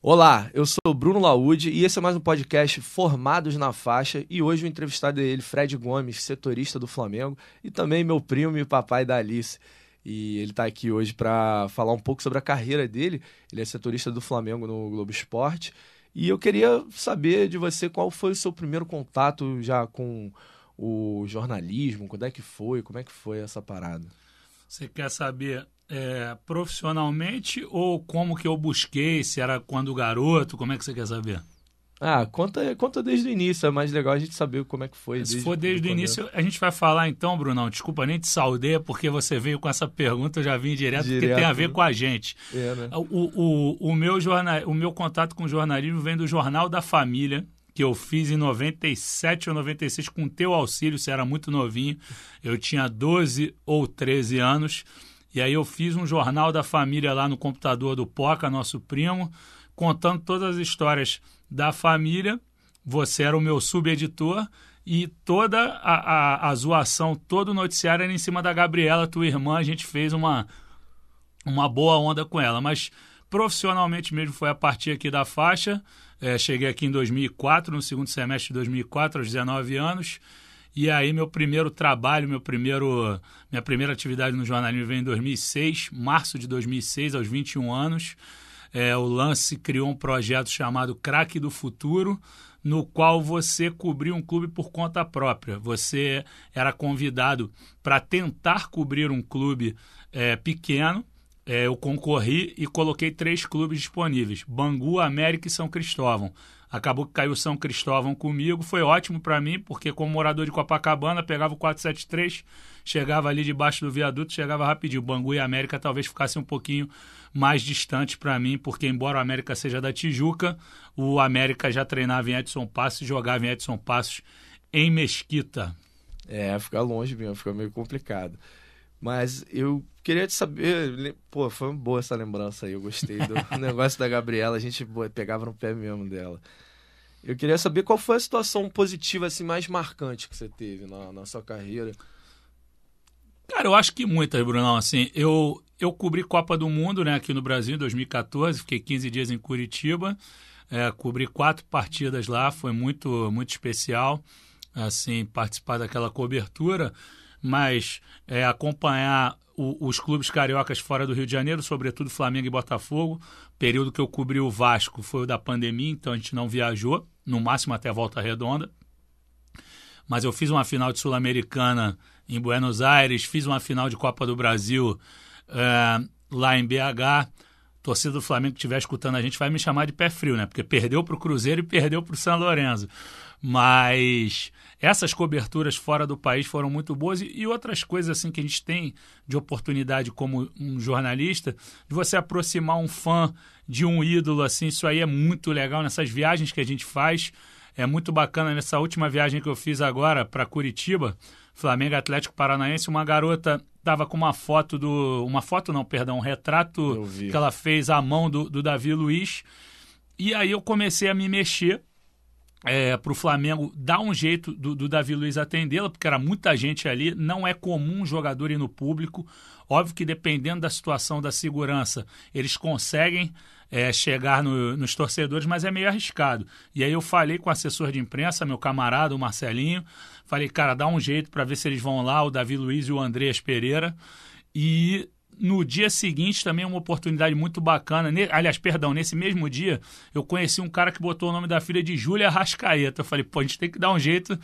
Olá, eu sou Bruno Laude e esse é mais um podcast Formados na Faixa e hoje o entrevistado é ele, Fred Gomes, setorista do Flamengo e também meu primo e papai da Alice. E ele está aqui hoje para falar um pouco sobre a carreira dele. Ele é setorista do Flamengo no Globo Esporte. E eu queria saber de você qual foi o seu primeiro contato já com o jornalismo, quando é que foi, como é que foi essa parada? Você quer saber é, profissionalmente ou como que eu busquei? Se era quando garoto? Como é que você quer saber? Ah, conta, conta desde o início, é mais legal a gente saber como é que foi. Se for desde o início, a gente vai falar então, Brunão. Desculpa, nem te saudei, porque você veio com essa pergunta, eu já vim direto, direto porque tem a ver com a gente. É, né? o, o, o, meu jornal, o meu contato com o jornalismo vem do Jornal da Família, que eu fiz em 97 ou 96 com teu auxílio, você era muito novinho. Eu tinha 12 ou 13 anos. E aí eu fiz um jornal da família lá no computador do Poca, nosso primo, contando todas as histórias da família. Você era o meu subeditor e toda a, a, a zoação, todo o noticiário era em cima da Gabriela, tua irmã. A gente fez uma, uma boa onda com ela. Mas profissionalmente mesmo foi a partir aqui da faixa. É, cheguei aqui em 2004, no segundo semestre de 2004, aos 19 anos. E aí meu primeiro trabalho, meu primeiro, minha primeira atividade no jornalismo veio em 2006, março de 2006, aos 21 anos. É, o Lance criou um projeto chamado Craque do Futuro, no qual você cobriu um clube por conta própria. Você era convidado para tentar cobrir um clube é, pequeno. É, eu concorri e coloquei três clubes disponíveis: Bangu, América e São Cristóvão. Acabou que caiu São Cristóvão comigo, foi ótimo para mim, porque como morador de Copacabana, pegava o 473, chegava ali debaixo do viaduto, chegava rapidinho. Bangu e América talvez ficassem um pouquinho mais distantes para mim, porque embora o América seja da Tijuca, o América já treinava em Edson Passos e jogava em Edson Passos em Mesquita. É, fica longe mesmo, fica meio complicado. Mas eu queria te saber, pô, foi boa essa lembrança aí, eu gostei do negócio da Gabriela, a gente pegava no pé mesmo dela. Eu queria saber qual foi a situação positiva assim mais marcante que você teve na, na sua carreira. Cara, eu acho que muitas, Brunão. Assim, eu, eu cobri Copa do Mundo né, aqui no Brasil em 2014, fiquei 15 dias em Curitiba, é, cobri quatro partidas lá, foi muito, muito especial assim participar daquela cobertura mas é, acompanhar o, os clubes cariocas fora do Rio de Janeiro, sobretudo Flamengo e Botafogo. Período que eu cobri o Vasco foi o da pandemia, então a gente não viajou, no máximo até volta redonda. Mas eu fiz uma final de Sul-Americana em Buenos Aires, fiz uma final de Copa do Brasil é, lá em BH. Torcida do Flamengo que estiver escutando a gente vai me chamar de pé frio, né? Porque perdeu para o Cruzeiro e perdeu para o São Lourenço. Mas essas coberturas fora do país foram muito boas e, e, outras coisas assim que a gente tem de oportunidade como um jornalista, de você aproximar um fã de um ídolo assim, isso aí é muito legal nessas viagens que a gente faz. É muito bacana nessa última viagem que eu fiz agora para Curitiba, Flamengo Atlético Paranaense, uma garota estava com uma foto do. Uma foto não, perdão, um retrato que ela fez à mão do, do Davi Luiz. E aí eu comecei a me mexer é, para o Flamengo dar um jeito do, do Davi Luiz atendê-la, porque era muita gente ali. Não é comum um jogador ir no público. Óbvio que dependendo da situação da segurança, eles conseguem é, chegar no, nos torcedores, mas é meio arriscado. E aí eu falei com o assessor de imprensa, meu camarada, o Marcelinho. Falei, cara, dá um jeito para ver se eles vão lá, o Davi Luiz e o Andreas Pereira. E no dia seguinte também uma oportunidade muito bacana. aliás, perdão, nesse mesmo dia eu conheci um cara que botou o nome da filha de Júlia Rascaeta. Eu falei, pô, a gente tem que dar um jeito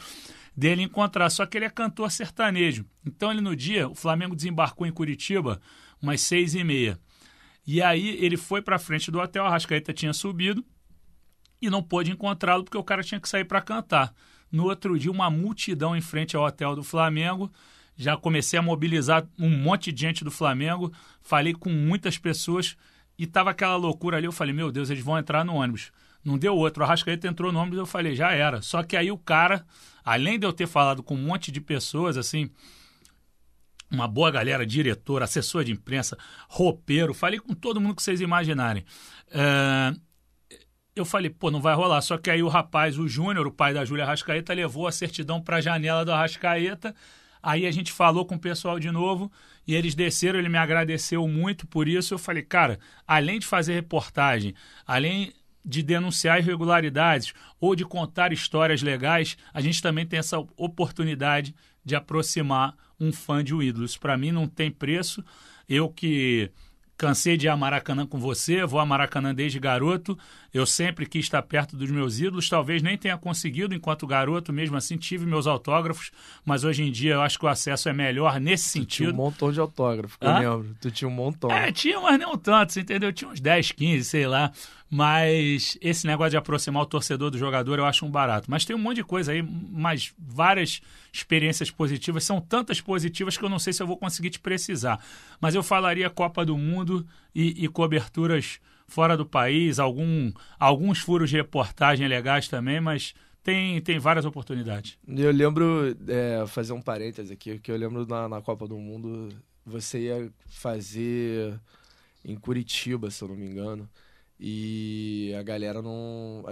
dele encontrar. Só que ele é cantor sertanejo. Então ele no dia, o Flamengo desembarcou em Curitiba umas seis e meia. E aí ele foi para frente do hotel, a Rascaeta tinha subido e não pôde encontrá-lo porque o cara tinha que sair para cantar. No outro dia, uma multidão em frente ao hotel do Flamengo já comecei a mobilizar um monte de gente do Flamengo, falei com muitas pessoas e tava aquela loucura ali. Eu falei, meu Deus, eles vão entrar no ônibus. Não deu outro. O Arrascaeta entrou no ônibus eu falei, já era. Só que aí o cara, além de eu ter falado com um monte de pessoas, assim, uma boa galera, diretor, assessor de imprensa, roupeiro, falei com todo mundo que vocês imaginarem. É... Eu falei, pô, não vai rolar. Só que aí o rapaz, o Júnior, o pai da Júlia Arrascaeta, levou a certidão para a janela do Arrascaeta Aí a gente falou com o pessoal de novo e eles desceram, ele me agradeceu muito por isso. Eu falei, cara, além de fazer reportagem, além de denunciar irregularidades ou de contar histórias legais, a gente também tem essa oportunidade de aproximar um fã de um ídolo. Isso para mim não tem preço. Eu que cansei de ir a Maracanã com você, vou a Maracanã desde garoto. Eu sempre quis estar perto dos meus ídolos, talvez nem tenha conseguido enquanto garoto, mesmo assim tive meus autógrafos, mas hoje em dia eu acho que o acesso é melhor nesse tu sentido. Tinha um montão de autógrafos, eu lembro. Tu tinha um montão. É, tinha, mas não tantos, entendeu? Tinha uns 10, 15, sei lá. Mas esse negócio de aproximar o torcedor do jogador eu acho um barato. Mas tem um monte de coisa aí, mais várias experiências positivas. São tantas positivas que eu não sei se eu vou conseguir te precisar. Mas eu falaria Copa do Mundo e, e coberturas fora do país, algum, alguns furos de reportagem legais também, mas tem, tem várias oportunidades. Eu lembro, é, fazer um parênteses aqui, que eu lembro na, na Copa do Mundo, você ia fazer em Curitiba, se eu não me engano. E a galera não.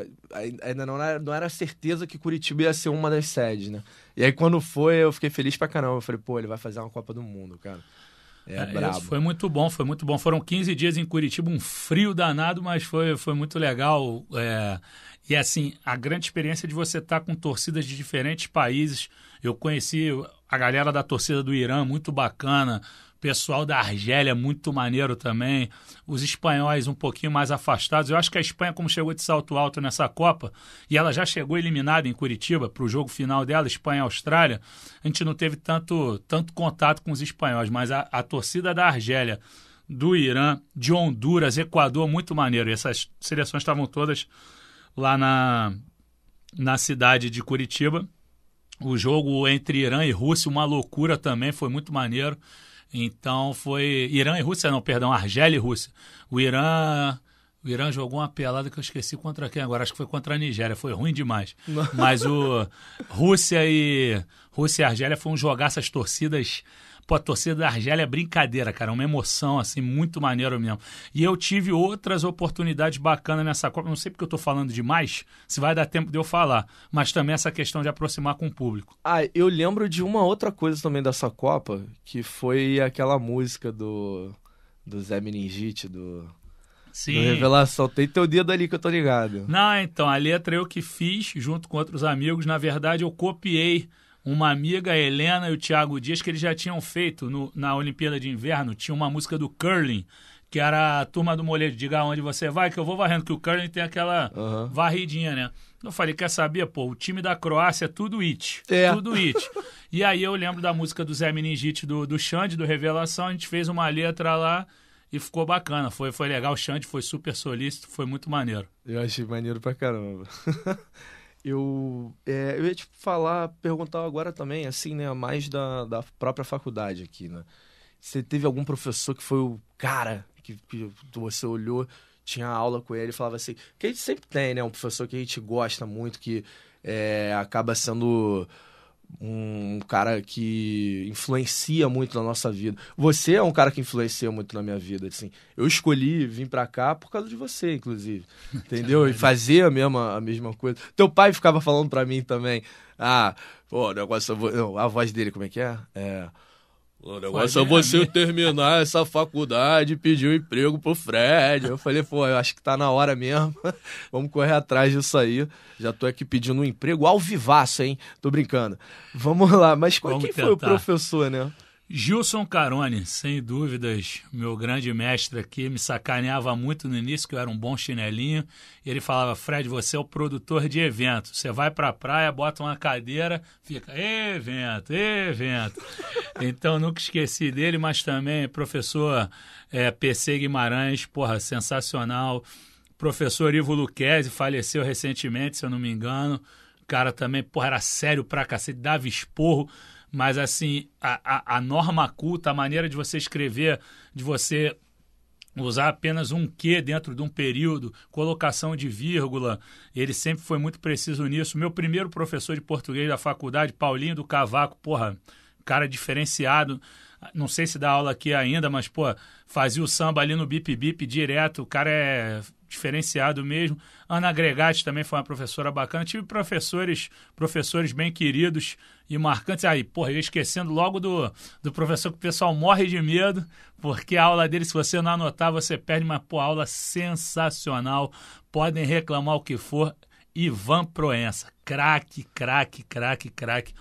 Ainda não era, não era certeza que Curitiba ia ser uma das sedes, né? E aí quando foi, eu fiquei feliz pra caramba. Eu falei, pô, ele vai fazer uma Copa do Mundo, cara. É, é brabo. Foi muito bom, foi muito bom. Foram 15 dias em Curitiba, um frio danado, mas foi, foi muito legal. É... E assim, a grande experiência de você estar com torcidas de diferentes países. Eu conheci a galera da torcida do Irã, muito bacana pessoal da Argélia muito maneiro também, os espanhóis um pouquinho mais afastados. Eu acho que a Espanha, como chegou de salto alto nessa Copa, e ela já chegou eliminada em Curitiba para o jogo final dela, Espanha-Austrália, a gente não teve tanto, tanto contato com os espanhóis, mas a, a torcida da Argélia, do Irã, de Honduras, Equador, muito maneiro. E essas seleções estavam todas lá na, na cidade de Curitiba. O jogo entre Irã e Rússia, uma loucura também, foi muito maneiro. Então foi Irã e Rússia, não, perdão, Argélia e Rússia. O Irã, o Irã jogou uma pelada que eu esqueci contra quem agora, acho que foi contra a Nigéria, foi ruim demais. Mas o Rússia e Rússia e Argélia foi um jogar essas torcidas Pô, a torcida da Argélia é brincadeira, cara. É uma emoção, assim, muito maneiro mesmo. E eu tive outras oportunidades bacanas nessa Copa. Não sei porque eu tô falando demais, se vai dar tempo de eu falar. Mas também essa questão de aproximar com o público. Ah, eu lembro de uma outra coisa também dessa Copa, que foi aquela música do, do Zé Meningite, do... Sim. Do Revelação. Tem teu dedo ali que eu tô ligado. Não, então, a letra eu que fiz junto com outros amigos. Na verdade, eu copiei uma amiga, a Helena e o Thiago Dias, que eles já tinham feito no, na Olimpíada de Inverno, tinha uma música do Curling, que era a turma do molejo, diga onde você vai, que eu vou varrendo, que o Curling tem aquela uhum. varridinha, né? Eu falei, quer saber, pô, o time da Croácia é tudo it, é. tudo it. e aí eu lembro da música do Zé Meningite, do, do Xande, do Revelação, a gente fez uma letra lá e ficou bacana, foi, foi legal, o Xande foi super solícito, foi muito maneiro. Eu achei maneiro pra caramba. Eu, é, eu ia te falar, perguntar agora também, assim, né, mais da, da própria faculdade aqui, né? Você teve algum professor que foi o cara que, que você olhou, tinha aula com ele e falava assim, que a gente sempre tem, né, um professor que a gente gosta muito, que é, acaba sendo um cara que influencia muito na nossa vida. Você é um cara que influencia muito na minha vida, assim. Eu escolhi vir para cá por causa de você, inclusive. Entendeu? E fazer a mesma, a mesma coisa. Teu pai ficava falando para mim também. Ah, pô, o negócio. Não, a voz dele, como é que é? É. O negócio é você terminar essa faculdade e pedir um emprego pro Fred. Eu falei, pô, eu acho que tá na hora mesmo. Vamos correr atrás disso aí. Já tô aqui pedindo um emprego ao vivaço, hein? Tô brincando. Vamos lá, mas qual, quem tentar. foi o professor, né? Gilson Carone, sem dúvidas, meu grande mestre aqui, me sacaneava muito no início, que eu era um bom chinelinho. Ele falava: Fred, você é o produtor de evento. Você vai para a praia, bota uma cadeira, fica evento, evento. então nunca esqueci dele, mas também professor é, PC Guimarães, porra, sensacional. Professor Ivo Luquezzi faleceu recentemente, se eu não me engano. O cara também, porra, era sério pra cacete, dava esporro mas assim, a, a, a norma culta, a maneira de você escrever, de você usar apenas um que dentro de um período, colocação de vírgula, ele sempre foi muito preciso nisso. Meu primeiro professor de português da faculdade, Paulinho do Cavaco, porra, cara diferenciado. Não sei se dá aula aqui ainda, mas, pô, fazia o samba ali no Bip Bip direto, o cara é diferenciado mesmo. Ana Gregatti também foi uma professora bacana. Tive professores, professores bem queridos e marcantes. Aí, porra, esquecendo logo do, do professor que o pessoal morre de medo, porque a aula dele, se você não anotar, você perde uma pô, aula sensacional. Podem reclamar o que for. Ivan Proença, craque, craque, craque, craque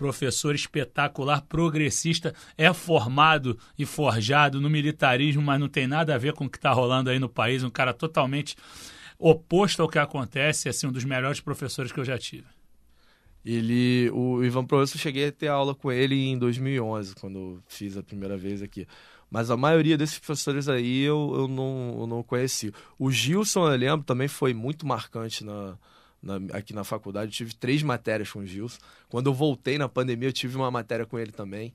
professor espetacular, progressista, é formado e forjado no militarismo, mas não tem nada a ver com o que está rolando aí no país. Um cara totalmente oposto ao que acontece, assim, um dos melhores professores que eu já tive. Ele, o Ivan Proença, eu cheguei a ter aula com ele em 2011, quando fiz a primeira vez aqui. Mas a maioria desses professores aí eu, eu, não, eu não conheci. O Gilson, eu lembro, também foi muito marcante na, na, aqui na faculdade. Eu tive três matérias com o Gilson. Quando eu voltei na pandemia, eu tive uma matéria com ele também.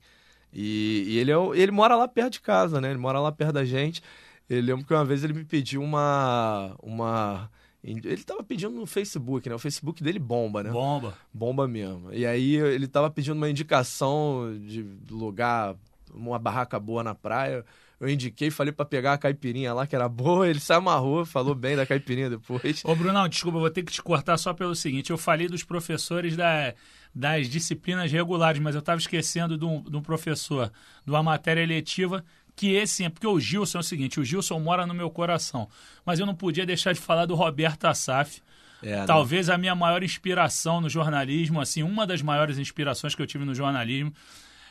E, e ele, é, ele mora lá perto de casa, né? Ele mora lá perto da gente. Eu lembro que uma vez ele me pediu uma. uma ele estava pedindo no Facebook, né? O Facebook dele bomba, né? Bomba. Bomba mesmo. E aí ele estava pedindo uma indicação de lugar, uma barraca boa na praia eu indiquei, falei para pegar a caipirinha lá, que era boa, ele se amarrou, falou bem da caipirinha depois. Ô, Brunão, desculpa, vou ter que te cortar só pelo seguinte: eu falei dos professores da, das disciplinas regulares, mas eu estava esquecendo de um, de um professor de uma matéria eletiva que esse é porque o Gilson é o seguinte, o Gilson mora no meu coração, mas eu não podia deixar de falar do Roberto Assaf. É, né? Talvez a minha maior inspiração no jornalismo, assim, uma das maiores inspirações que eu tive no jornalismo.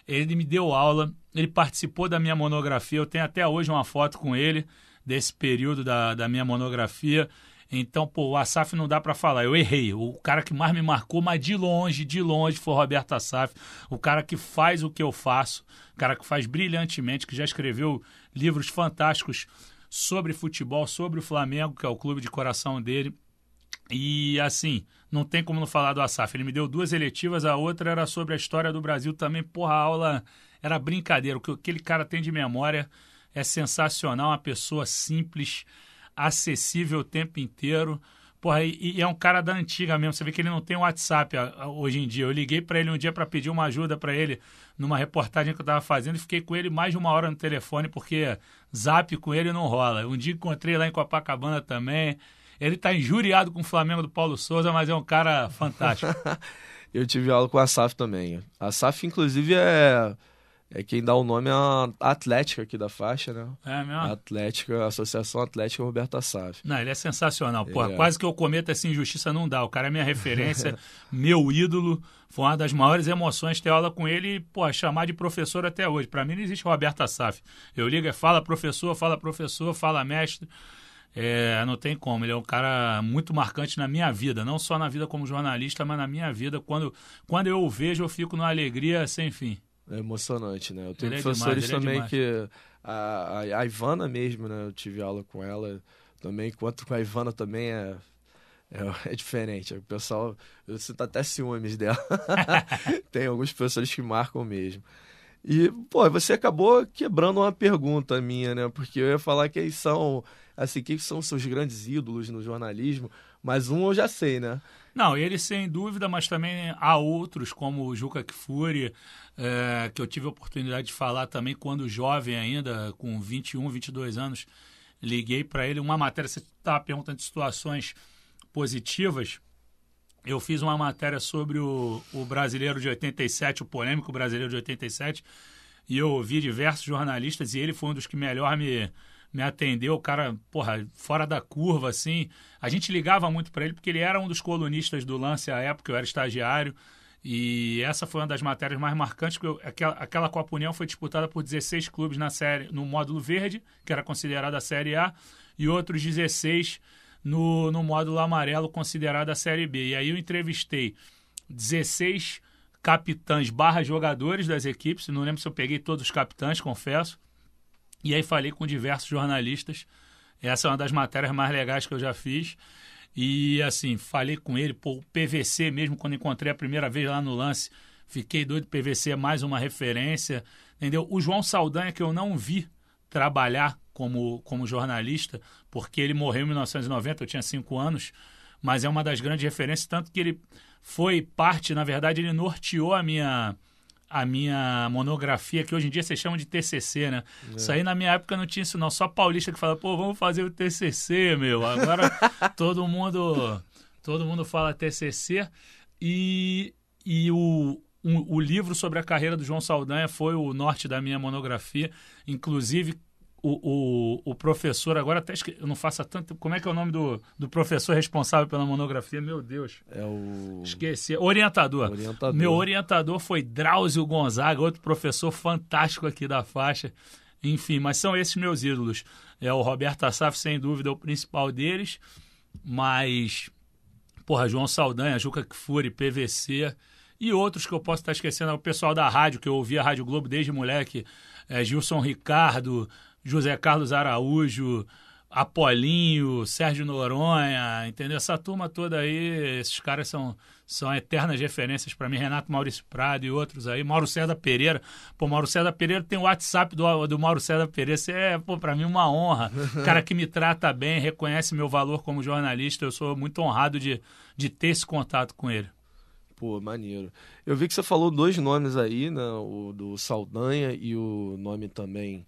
Ele me deu aula, ele participou da minha monografia. Eu tenho até hoje uma foto com ele desse período da, da minha monografia. Então, pô, o Asaf não dá para falar. Eu errei. O cara que mais me marcou, mas de longe, de longe, foi o Roberto Asaf. O cara que faz o que eu faço. O cara que faz brilhantemente, que já escreveu livros fantásticos sobre futebol, sobre o Flamengo, que é o clube de coração dele. E assim, não tem como não falar do Asaf. Ele me deu duas eletivas, a outra era sobre a história do Brasil também. Porra, a aula era brincadeira. O que aquele cara tem de memória é sensacional. Uma pessoa simples, acessível o tempo inteiro. Porra, e, e é um cara da antiga mesmo. Você vê que ele não tem WhatsApp hoje em dia. Eu liguei para ele um dia para pedir uma ajuda para ele numa reportagem que eu estava fazendo e fiquei com ele mais de uma hora no telefone porque zap com ele não rola. Um dia encontrei lá em Copacabana também. Ele está injuriado com o Flamengo do Paulo Souza, mas é um cara fantástico. eu tive aula com a SAF também. A SAF, inclusive, é, é quem dá o nome à Atlética aqui da faixa, né? É mesmo? Atlética, Associação Atlética Roberto Assaf. Não, ele é sensacional. Pô, é. quase que eu cometo essa injustiça, não dá. O cara é minha referência, meu ídolo. Foi uma das maiores emoções ter aula com ele e, pô, chamar de professor até hoje. Para mim não existe Roberto Assaf. Eu ligo, é fala professor, fala professor, fala mestre. É, não tem como. Ele é um cara muito marcante na minha vida, não só na vida como jornalista, mas na minha vida. Quando, quando eu o vejo, eu fico numa alegria sem fim. É emocionante, né? Eu tenho ele é professores é também é que. A, a, Ivana mesmo, né? Eu tive aula com ela também. Enquanto com a Ivana também é. É, é diferente. O pessoal. Você tá até ciúmes dela. tem alguns professores que marcam mesmo. E, pô, você acabou quebrando uma pergunta minha, né? Porque eu ia falar que eles são assim, quem são seus grandes ídolos no jornalismo? Mas um eu já sei, né? Não, ele sem dúvida, mas também há outros, como o Juca Kfouri, é, que eu tive a oportunidade de falar também quando jovem ainda, com 21, 22 anos, liguei para ele uma matéria, você estava perguntando de situações positivas, eu fiz uma matéria sobre o, o brasileiro de 87, o polêmico brasileiro de 87, e eu ouvi diversos jornalistas e ele foi um dos que melhor me me atendeu, o cara, porra, fora da curva, assim. A gente ligava muito para ele porque ele era um dos colunistas do lance à época, eu era estagiário. E essa foi uma das matérias mais marcantes, porque eu, aquela, aquela Copa União foi disputada por 16 clubes na série, no módulo verde, que era considerada a Série A, e outros 16 no, no módulo amarelo, considerada a Série B. E aí eu entrevistei 16 capitães barra jogadores das equipes, não lembro se eu peguei todos os capitães, confesso, e aí falei com diversos jornalistas. Essa é uma das matérias mais legais que eu já fiz. E assim, falei com ele, pô, o PVC mesmo, quando encontrei a primeira vez lá no lance, fiquei doido, PVC é mais uma referência, entendeu? O João Saldanha, que eu não vi trabalhar como, como jornalista, porque ele morreu em 1990, eu tinha cinco anos, mas é uma das grandes referências, tanto que ele foi parte, na verdade, ele norteou a minha a minha monografia, que hoje em dia vocês chamam de TCC, né? É. Isso aí na minha época não tinha isso não, só paulista que fala, pô, vamos fazer o TCC, meu. Agora todo mundo todo mundo fala TCC e, e o, um, o livro sobre a carreira do João Saldanha foi o norte da minha monografia, inclusive o, o, o, professor, agora até esque... eu não faço tanto. Como é que é o nome do, do professor responsável pela monografia? Meu Deus. É o. Esqueci. Orientador. orientador. Meu orientador foi Drauzio Gonzaga, outro professor fantástico aqui da faixa. Enfim, mas são esses meus ídolos. É o Roberto Assaf, sem dúvida, é o principal deles. Mas, porra, João Saldanha, Juca Kfouri, PVC e outros que eu posso estar esquecendo. É o pessoal da rádio, que eu ouvia a Rádio Globo desde moleque. É, Gilson Ricardo, José Carlos Araújo, Apolinho, Sérgio Noronha, entendeu? Essa turma toda aí, esses caras são, são eternas referências para mim. Renato Maurício Prado e outros aí. Mauro César Pereira. Pô, Mauro César Pereira tem o WhatsApp do, do Mauro César Pereira. Isso é, pô, para mim uma honra. Cara que me trata bem, reconhece meu valor como jornalista. Eu sou muito honrado de, de ter esse contato com ele. Pô, maneiro. Eu vi que você falou dois nomes aí, né? O do Saldanha e o nome também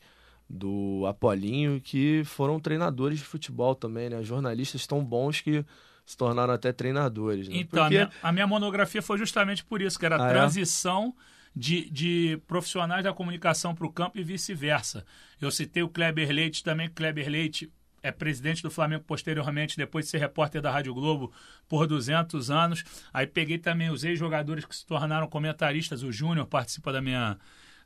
do Apolinho, que foram treinadores de futebol também, né? Jornalistas tão bons que se tornaram até treinadores. Né? Então, Porque... a, minha, a, minha, monografia foi justamente por isso, que era a ah, é? transição é? de, de profissionais da comunicação para o campo e vice-versa. Eu citei o Kleber Leite também, Kleber Leite é presidente do Flamengo posteriormente, depois de ser repórter da Rádio Globo por 200 anos. Aí peguei também os ex-jogadores que se tornaram comentaristas, o Júnior participa da minha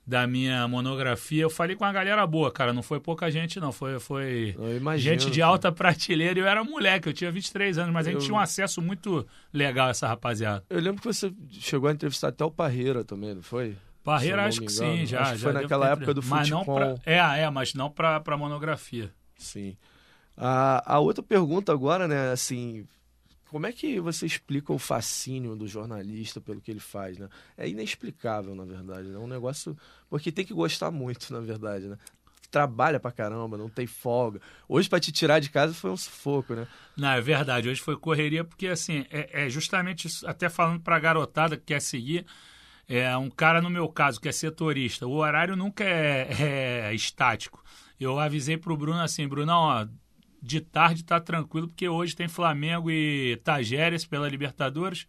da minha monografia, eu falei com uma galera boa, cara. Não foi pouca gente, não. Foi, foi imagino, gente de alta prateleira. Eu era moleque, eu tinha 23 anos, mas a gente eu... tinha um acesso muito legal a essa rapaziada. Eu lembro que você chegou a entrevistar até o Parreira também, não foi? Parreira, acho que sim, já. Acho que foi naquela ter... época do futebol. Mas não pra... É, é, mas não para monografia. Sim. A, a outra pergunta agora, né, assim, como é que você explica o fascínio do jornalista pelo que ele faz, né? É inexplicável, na verdade, né? É um negócio... Porque tem que gostar muito, na verdade, né? Trabalha pra caramba, não tem folga. Hoje, para te tirar de casa, foi um sufoco, né? Não, é verdade. Hoje foi correria, porque, assim, é, é justamente isso, até falando pra garotada que quer seguir, é um cara, no meu caso, que é setorista, o horário nunca é, é estático. Eu avisei pro Bruno assim, Bruno, ó, de tarde tá tranquilo, porque hoje tem Flamengo e Tajeres pela Libertadores.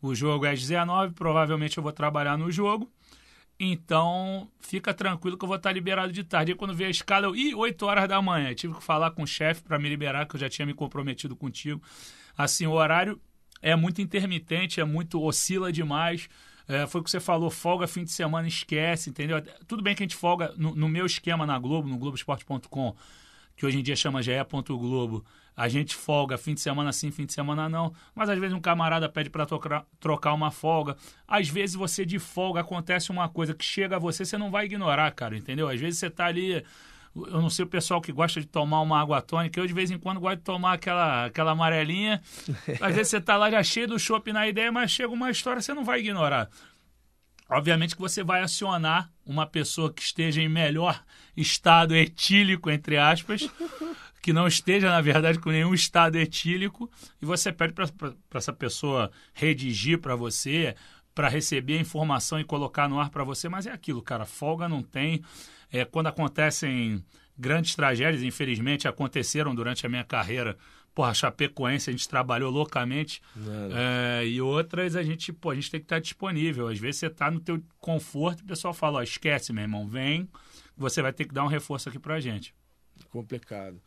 O jogo é às 19, provavelmente eu vou trabalhar no jogo. Então, fica tranquilo que eu vou estar liberado de tarde. E quando veio a escala, eu, ih, 8 horas da manhã. Tive que falar com o chefe para me liberar, que eu já tinha me comprometido contigo. Assim, o horário é muito intermitente, é muito, oscila demais. É, foi o que você falou, folga fim de semana, esquece, entendeu? Tudo bem que a gente folga no, no meu esquema na Globo, no Globoesporte.com que hoje em dia chama GE. Globo, a gente folga fim de semana sim, fim de semana não, mas às vezes um camarada pede para trocar uma folga. Às vezes você de folga acontece uma coisa que chega a você, você não vai ignorar, cara, entendeu? Às vezes você tá ali eu não sei o pessoal que gosta de tomar uma água tônica, eu de vez em quando gosto de tomar aquela, aquela amarelinha. Às vezes você tá lá já cheio do chopp na ideia, mas chega uma história, você não vai ignorar. Obviamente que você vai acionar uma pessoa que esteja em melhor estado etílico, entre aspas, que não esteja, na verdade, com nenhum estado etílico, e você pede para essa pessoa redigir para você, para receber a informação e colocar no ar para você, mas é aquilo, cara, folga não tem. É, quando acontecem grandes tragédias, infelizmente aconteceram durante a minha carreira porra, Chapecoense a gente trabalhou loucamente é, e outras a gente, pô, a gente tem que estar disponível. Às vezes você está no teu conforto e o pessoal fala, ó, esquece, meu irmão, vem, você vai ter que dar um reforço aqui pra gente. Complicado.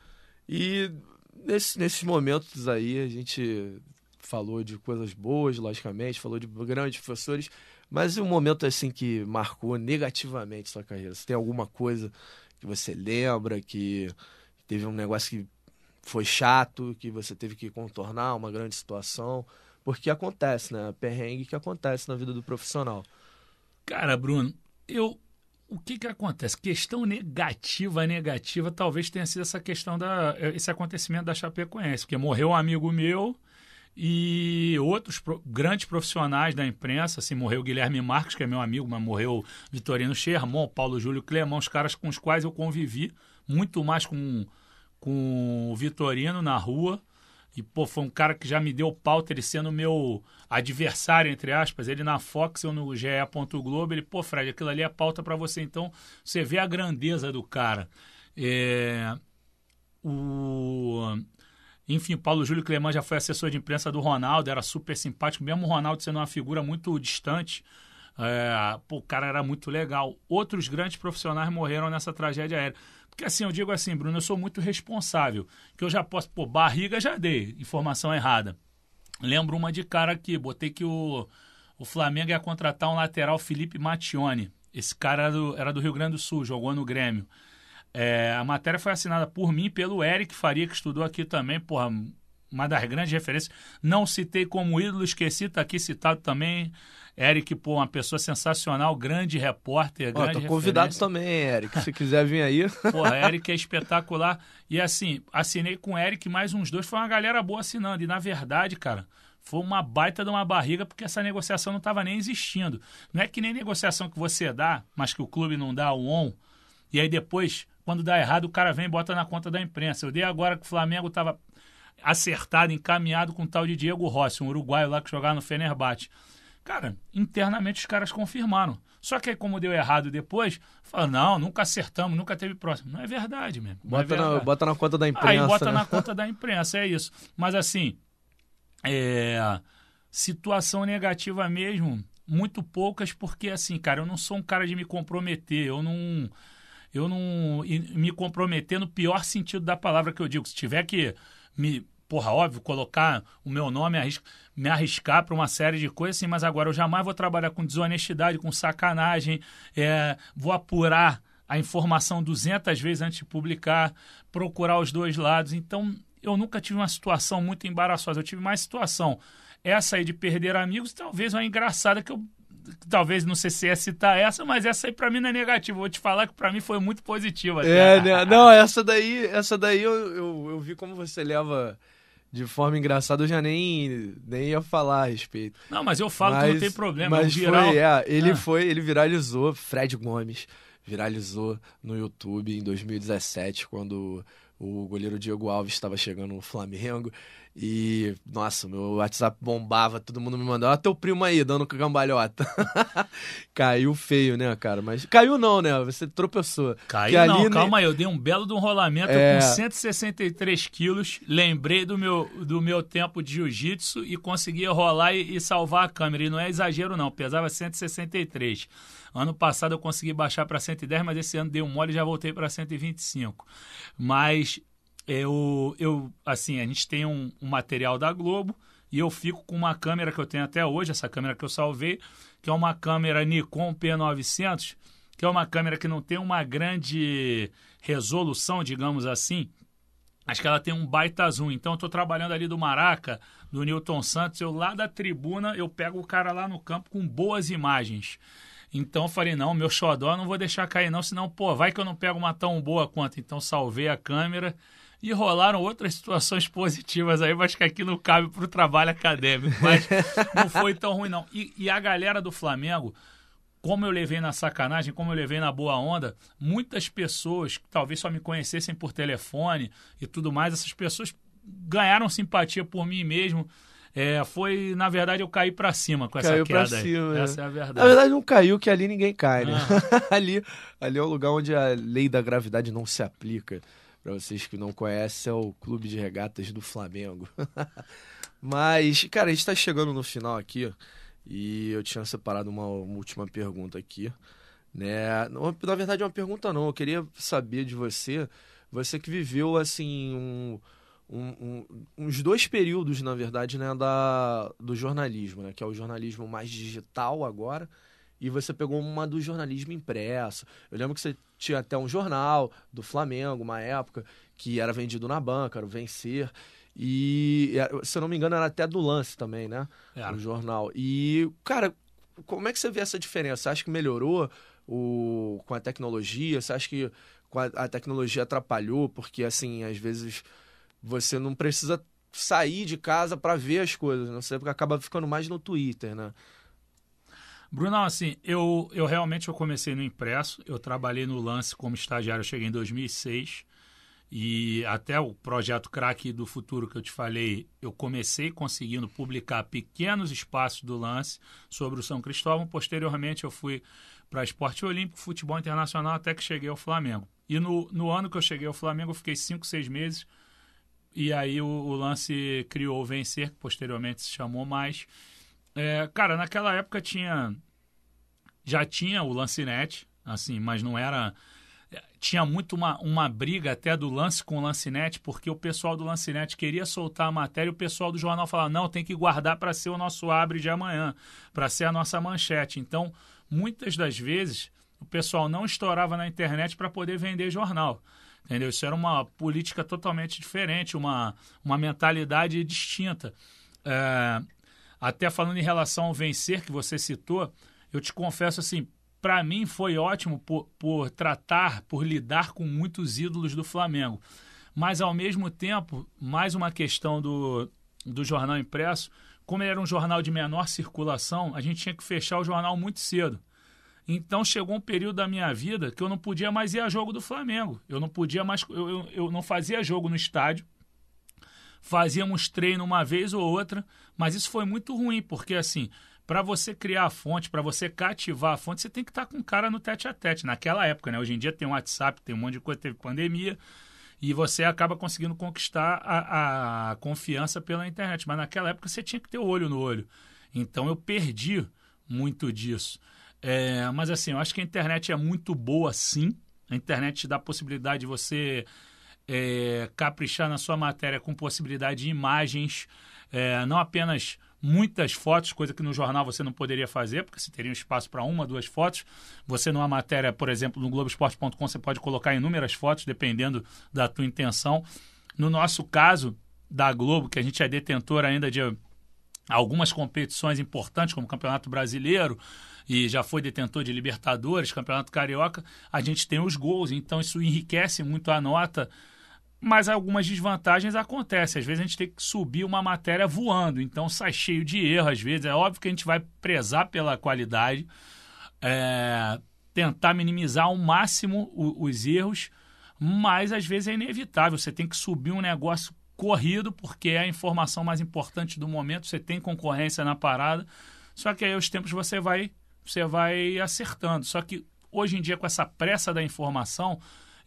E nesse, nesses momentos aí a gente falou de coisas boas, logicamente, falou de grandes professores, mas um momento assim que marcou negativamente sua carreira? Você tem alguma coisa que você lembra que teve um negócio que foi chato, que você teve que contornar uma grande situação, porque acontece, né? Perrengue que acontece na vida do profissional. Cara, Bruno, eu o que que acontece? Questão negativa, negativa, talvez tenha sido essa questão da esse acontecimento da Chapecoense, porque morreu um amigo meu e outros pro, grandes profissionais da imprensa, assim, morreu Guilherme Marques, que é meu amigo, mas morreu Vitorino Sherman, Paulo Júlio Clemão, os caras com os quais eu convivi muito mais com com o Vitorino na rua. E, pô, foi um cara que já me deu pauta, ele sendo meu adversário, entre aspas. Ele na Fox, eu no GE. Globo. Ele, pô, Fred, aquilo ali é pauta para você. Então, você vê a grandeza do cara. É, o... Enfim, Paulo Júlio Cleman já foi assessor de imprensa do Ronaldo, era super simpático, mesmo o Ronaldo sendo uma figura muito distante. É, pô, o cara era muito legal. Outros grandes profissionais morreram nessa tragédia aérea. Porque assim, eu digo assim, Bruno, eu sou muito responsável. Que eu já posso, pô, barriga já dei, informação errada. Lembro uma de cara aqui, botei que o, o Flamengo ia contratar um lateral Felipe Mattione. Esse cara era do, era do Rio Grande do Sul, jogou no Grêmio. É, a matéria foi assinada por mim pelo Eric Faria, que estudou aqui também, porra, uma das grandes referências. Não citei como ídolo, esqueci, está aqui citado também. Eric, pô, uma pessoa sensacional, grande repórter, Ó, grande tô convidado também, Eric, se quiser vir aí. Porra, Eric é espetacular. E assim, assinei com o Eric mais uns dois, foi uma galera boa assinando. E na verdade, cara, foi uma baita de uma barriga, porque essa negociação não estava nem existindo. Não é que nem negociação que você dá, mas que o clube não dá o on, e aí depois, quando dá errado, o cara vem e bota na conta da imprensa. Eu dei agora que o Flamengo estava acertado, encaminhado com o tal de Diego Rossi, um uruguaio lá que jogava no Fenerbahçe. Cara, internamente os caras confirmaram. Só que aí, como deu errado depois, fala, não, nunca acertamos, nunca teve próximo. Não é verdade mesmo. Bota, é verdade. Na, bota na conta da imprensa. Aí bota né? na conta da imprensa, é isso. Mas assim, é, situação negativa mesmo, muito poucas, porque assim, cara, eu não sou um cara de me comprometer, eu não. Eu não. Me comprometer no pior sentido da palavra que eu digo. Se tiver que me porra, óbvio, colocar o meu nome, me arriscar para uma série de coisas, assim, mas agora eu jamais vou trabalhar com desonestidade, com sacanagem, é, vou apurar a informação 200 vezes antes de publicar, procurar os dois lados. Então, eu nunca tive uma situação muito embaraçosa, eu tive mais situação essa aí de perder amigos, talvez uma engraçada que eu talvez não sei se é citar essa, mas essa aí para mim não é negativa. Vou te falar que para mim foi muito positiva. É, né? Não, essa daí, essa daí eu, eu, eu vi como você leva de forma engraçada, eu já nem, nem ia falar a respeito. Não, mas eu falo mas, que não tem problema. Mas viral... foi, é, ele ah. foi, ele viralizou, Fred Gomes viralizou no YouTube em 2017, quando o goleiro Diego Alves estava chegando no Flamengo e, nossa, meu WhatsApp bombava, todo mundo me mandava, ah, teu primo aí, dando cambalhota. caiu feio, né, cara? Mas caiu não, né? Você tropeçou. Caiu não, ali, calma aí, eu dei um belo de um rolamento é... com 163 quilos, lembrei do meu, do meu tempo de jiu-jitsu e consegui rolar e, e salvar a câmera. E não é exagero não, pesava 163. Ano passado eu consegui baixar para 110, mas esse ano dei um mole e já voltei para 125. Mas eu, eu, assim, a gente tem um, um, material da Globo e eu fico com uma câmera que eu tenho até hoje, essa câmera que eu salvei, que é uma câmera Nikon P900, que é uma câmera que não tem uma grande resolução, digamos assim. Acho que ela tem um baita zoom. Então, eu estou trabalhando ali do Maraca, do Newton Santos. Eu lá da tribuna, eu pego o cara lá no campo com boas imagens. Então eu falei, não, meu xodó não vou deixar cair não, senão, pô, vai que eu não pego uma tão boa quanto. Então salvei a câmera e rolaram outras situações positivas aí, mas que aqui não cabe para o trabalho acadêmico. Mas não foi tão ruim, não. E, e, a galera do Flamengo, como eu levei na sacanagem, como eu levei na boa onda, muitas pessoas que talvez só me conhecessem por telefone e tudo mais, essas pessoas ganharam simpatia por mim mesmo. É, foi, na verdade, eu caí para cima com essa caiu queda. Pra cima, é. Essa é a verdade. Na verdade, não caiu, que ali ninguém cai, né? Ah. ali, ali é o lugar onde a lei da gravidade não se aplica. Para vocês que não conhecem, é o Clube de Regatas do Flamengo. Mas, cara, a gente está chegando no final aqui e eu tinha separado uma, uma última pergunta aqui. Né? Na verdade, é uma pergunta não. Eu queria saber de você, você que viveu assim um, um, um, uns dois períodos, na verdade, né, da, do jornalismo, né, que é o jornalismo mais digital agora e você pegou uma do jornalismo impresso. Eu lembro que você tinha até um jornal do Flamengo, uma época, que era vendido na banca, era o Vencer. E, se eu não me engano, era até do Lance também, né? Era. O jornal. E, cara, como é que você vê essa diferença? Você acha que melhorou o, com a tecnologia? Você acha que a, a tecnologia atrapalhou? Porque, assim, às vezes você não precisa sair de casa para ver as coisas, não sei, porque acaba ficando mais no Twitter, né? Brunão, assim, eu, eu realmente eu comecei no impresso, eu trabalhei no lance como estagiário, eu cheguei em 2006. E até o projeto Crack do Futuro que eu te falei, eu comecei conseguindo publicar pequenos espaços do lance sobre o São Cristóvão. Posteriormente, eu fui para esporte olímpico, futebol internacional, até que cheguei ao Flamengo. E no, no ano que eu cheguei ao Flamengo, eu fiquei cinco, seis meses. E aí o, o lance criou o Vencer, que posteriormente se chamou mais. É, cara, naquela época tinha. Já tinha o Lancinete, assim, mas não era tinha muito uma, uma briga até do lance com o Lancinete, porque o pessoal do Lancinete queria soltar a matéria e o pessoal do jornal falava: não, tem que guardar para ser o nosso abre de amanhã, para ser a nossa manchete. Então, muitas das vezes, o pessoal não estourava na internet para poder vender jornal. Entendeu? Isso era uma política totalmente diferente, uma, uma mentalidade distinta. É, até falando em relação ao vencer que você citou, eu te confesso assim, para mim foi ótimo por, por tratar, por lidar com muitos ídolos do Flamengo. Mas, ao mesmo tempo, mais uma questão do, do jornal impresso, como ele era um jornal de menor circulação, a gente tinha que fechar o jornal muito cedo. Então chegou um período da minha vida que eu não podia mais ir a jogo do Flamengo. Eu não podia mais. Eu, eu, eu não fazia jogo no estádio. Fazíamos treino uma vez ou outra, mas isso foi muito ruim, porque assim, para você criar a fonte, para você cativar a fonte, você tem que estar tá com o cara no tete a tete. Naquela época, né? Hoje em dia tem WhatsApp, tem um monte de coisa, teve pandemia, e você acaba conseguindo conquistar a, a confiança pela internet. Mas naquela época você tinha que ter o olho no olho. Então eu perdi muito disso. É, mas assim, eu acho que a internet é muito boa sim. A internet te dá a possibilidade de você é, caprichar na sua matéria com possibilidade de imagens, é, não apenas muitas fotos, coisa que no jornal você não poderia fazer, porque você teria um espaço para uma, duas fotos. Você numa matéria, por exemplo, no Globoesporte.com, você pode colocar inúmeras fotos, dependendo da tua intenção. No nosso caso, da Globo, que a gente é detentor ainda de algumas competições importantes, como o Campeonato Brasileiro, e já foi detentor de Libertadores, Campeonato Carioca, a gente tem os gols, então isso enriquece muito a nota mas algumas desvantagens acontecem. Às vezes a gente tem que subir uma matéria voando, então sai cheio de erro. Às vezes é óbvio que a gente vai prezar pela qualidade, é, tentar minimizar ao máximo o, os erros, mas às vezes é inevitável. Você tem que subir um negócio corrido, porque é a informação mais importante do momento. Você tem concorrência na parada, só que aí aos tempos você vai, você vai acertando. Só que hoje em dia, com essa pressa da informação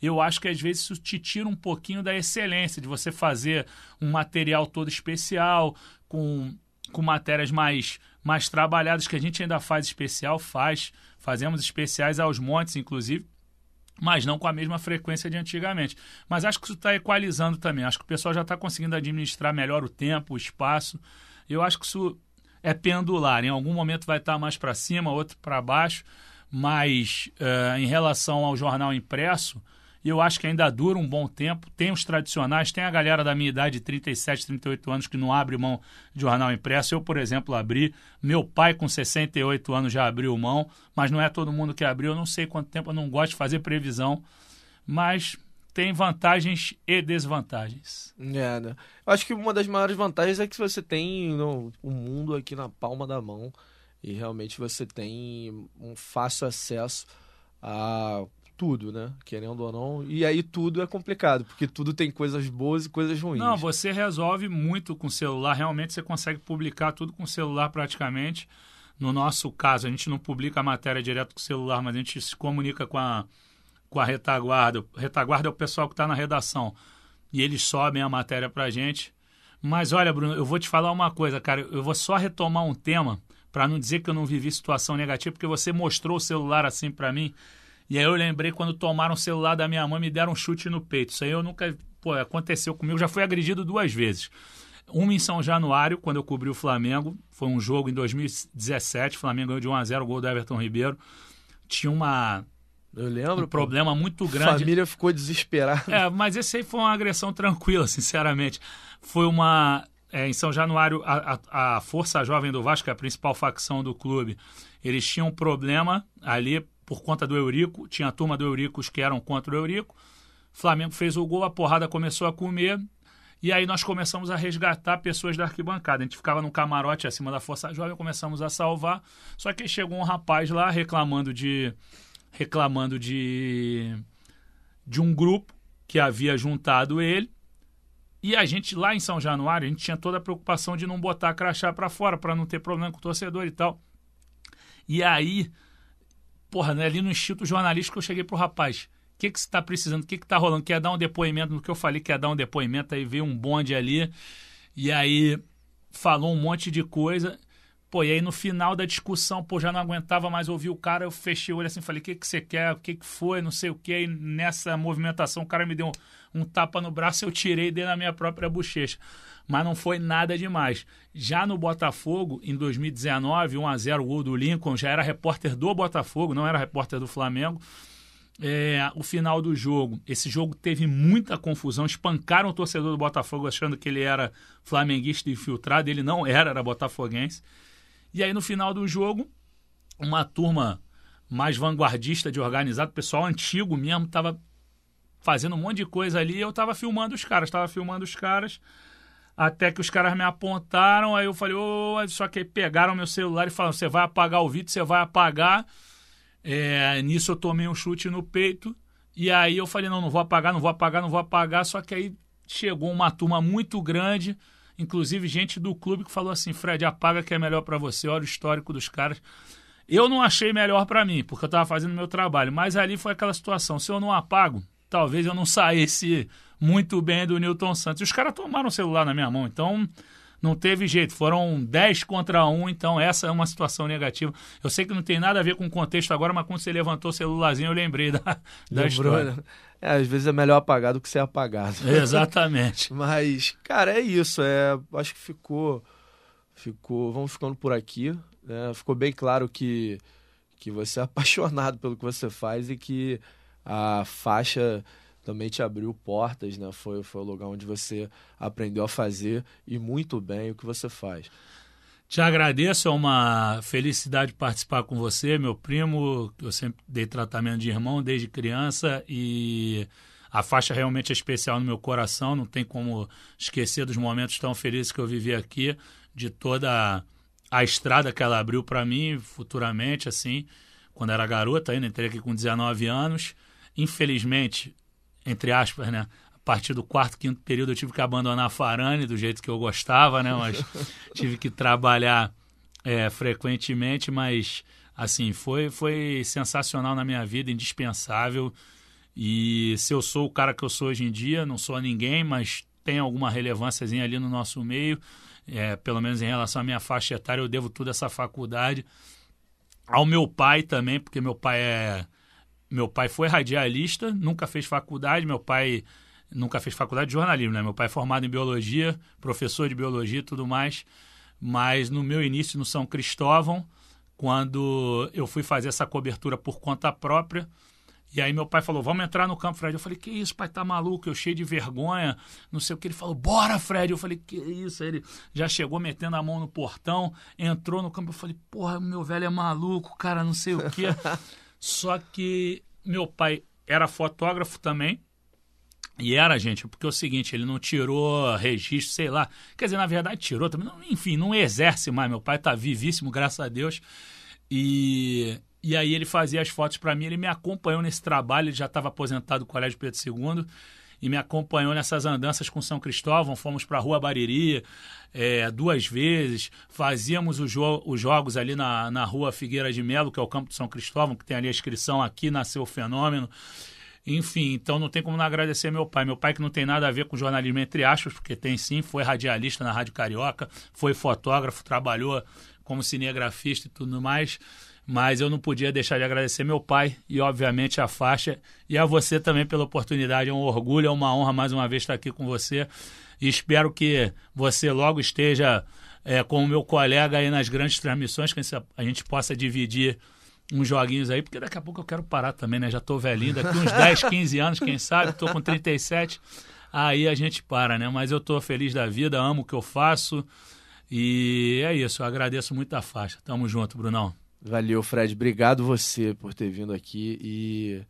eu acho que às vezes isso te tira um pouquinho da excelência, de você fazer um material todo especial, com, com matérias mais, mais trabalhadas, que a gente ainda faz especial, faz, fazemos especiais aos montes, inclusive, mas não com a mesma frequência de antigamente. Mas acho que isso está equalizando também. Acho que o pessoal já está conseguindo administrar melhor o tempo, o espaço. Eu acho que isso é pendular. Em algum momento vai estar tá mais para cima, outro para baixo. Mas uh, em relação ao jornal impresso, e eu acho que ainda dura um bom tempo. Tem os tradicionais, tem a galera da minha idade, 37, 38 anos, que não abre mão de jornal impresso. Eu, por exemplo, abri. Meu pai, com 68 anos, já abriu mão, mas não é todo mundo que abriu. Eu não sei quanto tempo, eu não gosto de fazer previsão, mas tem vantagens e desvantagens. É, né? Eu acho que uma das maiores vantagens é que você tem no, o mundo aqui na palma da mão e realmente você tem um fácil acesso a tudo, né? Querendo ou não. E aí tudo é complicado, porque tudo tem coisas boas e coisas ruins. Não, você resolve muito com o celular. Realmente você consegue publicar tudo com o celular praticamente. No nosso caso, a gente não publica a matéria direto com o celular, mas a gente se comunica com a, com a retaguarda. Retaguarda é o pessoal que está na redação. E eles sobem a matéria para a gente. Mas olha, Bruno, eu vou te falar uma coisa, cara. Eu vou só retomar um tema para não dizer que eu não vivi situação negativa, porque você mostrou o celular assim para mim. E aí eu lembrei quando tomaram o celular da minha mãe e me deram um chute no peito. Isso aí eu nunca. Pô, aconteceu comigo, já fui agredido duas vezes. Uma em São Januário, quando eu cobri o Flamengo. Foi um jogo em 2017. O Flamengo ganhou de 1 a 0 o gol do Everton Ribeiro. Tinha uma. Eu lembro. Um problema muito grande. A família ficou desesperada. É, mas esse aí foi uma agressão tranquila, sinceramente. Foi uma. É, em São Januário, a, a, a Força Jovem do Vasco, é a principal facção do clube, eles tinham um problema ali por conta do Eurico, tinha a turma do Eurico que eram contra o Eurico. Flamengo fez o gol, a porrada começou a comer. E aí nós começamos a resgatar pessoas da arquibancada. A gente ficava no camarote acima da Força Jovem, começamos a salvar. Só que chegou um rapaz lá reclamando de reclamando de de um grupo que havia juntado ele. E a gente, lá em São Januário, a gente tinha toda a preocupação de não botar crachá para fora, para não ter problema com o torcedor e tal. E aí, porra, né, ali no Instituto Jornalístico eu cheguei pro rapaz. O que, que você está precisando? O que, que tá rolando? Quer dar um depoimento no que eu falei que ia dar um depoimento? Aí veio um bonde ali. E aí falou um monte de coisa. Pô, e aí no final da discussão, pô, já não aguentava mais ouvir o cara, eu fechei o olho assim, falei, o que, que você quer, o que, que foi, não sei o que, e nessa movimentação o cara me deu um, um tapa no braço, eu tirei dentro da minha própria bochecha. Mas não foi nada demais. Já no Botafogo, em 2019, 1x0 o gol do Lincoln, já era repórter do Botafogo, não era repórter do Flamengo. É, o final do jogo. Esse jogo teve muita confusão. Espancaram o torcedor do Botafogo achando que ele era flamenguista infiltrado. Ele não era, era botafoguense. E aí no final do jogo, uma turma mais vanguardista de organizado, pessoal antigo mesmo, estava fazendo um monte de coisa ali. Eu estava filmando os caras, estava filmando os caras. Até que os caras me apontaram, aí eu falei, oh, só que pegaram meu celular e falaram: você vai apagar o vídeo, você vai apagar. É, nisso eu tomei um chute no peito. E aí eu falei: não, não vou apagar, não vou apagar, não vou apagar. Só que aí chegou uma turma muito grande inclusive gente do clube que falou assim: Fred, apaga que é melhor para você, olha o histórico dos caras. Eu não achei melhor para mim, porque eu estava fazendo meu trabalho, mas ali foi aquela situação: se eu não apago, talvez eu não saísse muito bem do Newton Santos. E os caras tomaram o celular na minha mão, então não teve jeito. Foram 10 contra 1, então essa é uma situação negativa. Eu sei que não tem nada a ver com o contexto agora, mas quando você levantou o celularzinho, eu lembrei da, da Lembrou, história. Né? É, às vezes é melhor apagar do que ser apagado. Exatamente. Mas, cara, é isso. É, acho que ficou. ficou Vamos ficando por aqui. Né? Ficou bem claro que, que você é apaixonado pelo que você faz e que a faixa também te abriu portas, né? Foi, foi o lugar onde você aprendeu a fazer e muito bem o que você faz. Te agradeço, é uma felicidade participar com você, meu primo. Eu sempre dei tratamento de irmão desde criança e a faixa realmente é especial no meu coração. Não tem como esquecer dos momentos tão felizes que eu vivi aqui, de toda a estrada que ela abriu para mim futuramente, assim, quando era garota, ainda entrei aqui com 19 anos. Infelizmente, entre aspas, né? partir do quarto, quinto período eu tive que abandonar a Farane do jeito que eu gostava, né? Mas tive que trabalhar é, frequentemente, mas assim, foi, foi sensacional na minha vida, indispensável. E se eu sou o cara que eu sou hoje em dia, não sou ninguém, mas tem alguma relevânciazinha ali no nosso meio, é, pelo menos em relação à minha faixa etária, eu devo tudo essa faculdade. Ao meu pai também, porque meu pai é. Meu pai foi radialista, nunca fez faculdade, meu pai nunca fez faculdade de jornalismo, né? Meu pai é formado em biologia, professor de biologia e tudo mais. Mas no meu início no São Cristóvão, quando eu fui fazer essa cobertura por conta própria, e aí meu pai falou, vamos entrar no campo, Fred. Eu falei, que isso, pai, tá maluco? Eu cheio de vergonha, não sei o que. Ele falou, bora, Fred. Eu falei, que isso? Aí ele já chegou metendo a mão no portão, entrou no campo. Eu falei, porra, meu velho é maluco, cara, não sei o que. Só que meu pai era fotógrafo também, e era, gente, porque é o seguinte, ele não tirou registro, sei lá. Quer dizer, na verdade, tirou também. Não, enfim, não exerce mais. Meu pai está vivíssimo, graças a Deus. E, e aí ele fazia as fotos para mim, ele me acompanhou nesse trabalho, ele já estava aposentado do Colégio Pedro II e me acompanhou nessas andanças com São Cristóvão. Fomos para a Rua Bariri é, duas vezes, fazíamos jo os jogos ali na, na Rua Figueira de Melo, que é o campo de São Cristóvão, que tem ali a inscrição Aqui Nasceu o Fenômeno. Enfim, então não tem como não agradecer meu pai. Meu pai que não tem nada a ver com jornalismo, entre aspas, porque tem sim, foi radialista na Rádio Carioca, foi fotógrafo, trabalhou como cinegrafista e tudo mais. Mas eu não podia deixar de agradecer meu pai e, obviamente, a faixa. E a você também pela oportunidade. É um orgulho, é uma honra mais uma vez estar aqui com você. E espero que você logo esteja é, com o meu colega aí nas grandes transmissões, que a gente possa dividir uns joguinhos aí, porque daqui a pouco eu quero parar também, né? Já tô velhinho, daqui uns 10, 15 anos, quem sabe, tô com 37, aí a gente para, né? Mas eu tô feliz da vida, amo o que eu faço e é isso, eu agradeço muito a faixa. Tamo junto, Brunão. Valeu, Fred. Obrigado você por ter vindo aqui e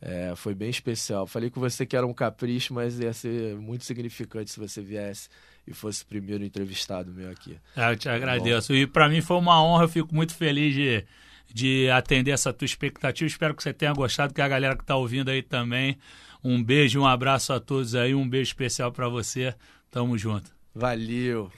é, foi bem especial. Falei com você que era um capricho, mas ia ser muito significante se você viesse e fosse o primeiro entrevistado meu aqui. É, eu te agradeço. Bom. E para mim foi uma honra, eu fico muito feliz de de atender essa tua expectativa. Espero que você tenha gostado, que a galera que está ouvindo aí também. Um beijo, um abraço a todos aí, um beijo especial para você. Tamo junto. Valeu.